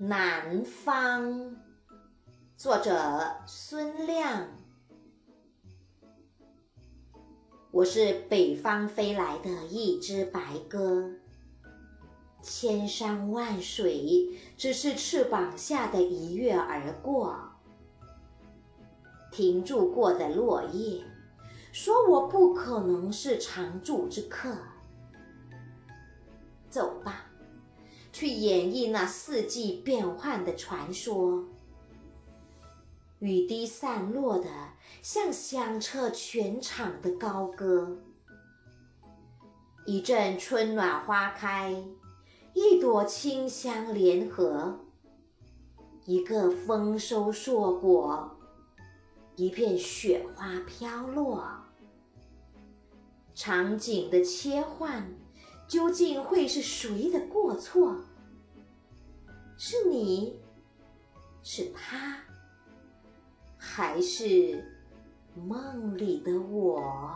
南方，作者孙亮。我是北方飞来的一只白鸽，千山万水只是翅膀下的一跃而过。停住过的落叶，说我不可能是常住之客。走吧。去演绎那四季变幻的传说，雨滴散落的像响彻全场的高歌。一阵春暖花开，一朵清香联合，一个丰收硕果，一片雪花飘落。场景的切换，究竟会是谁的过错？是你，是他，还是梦里的我？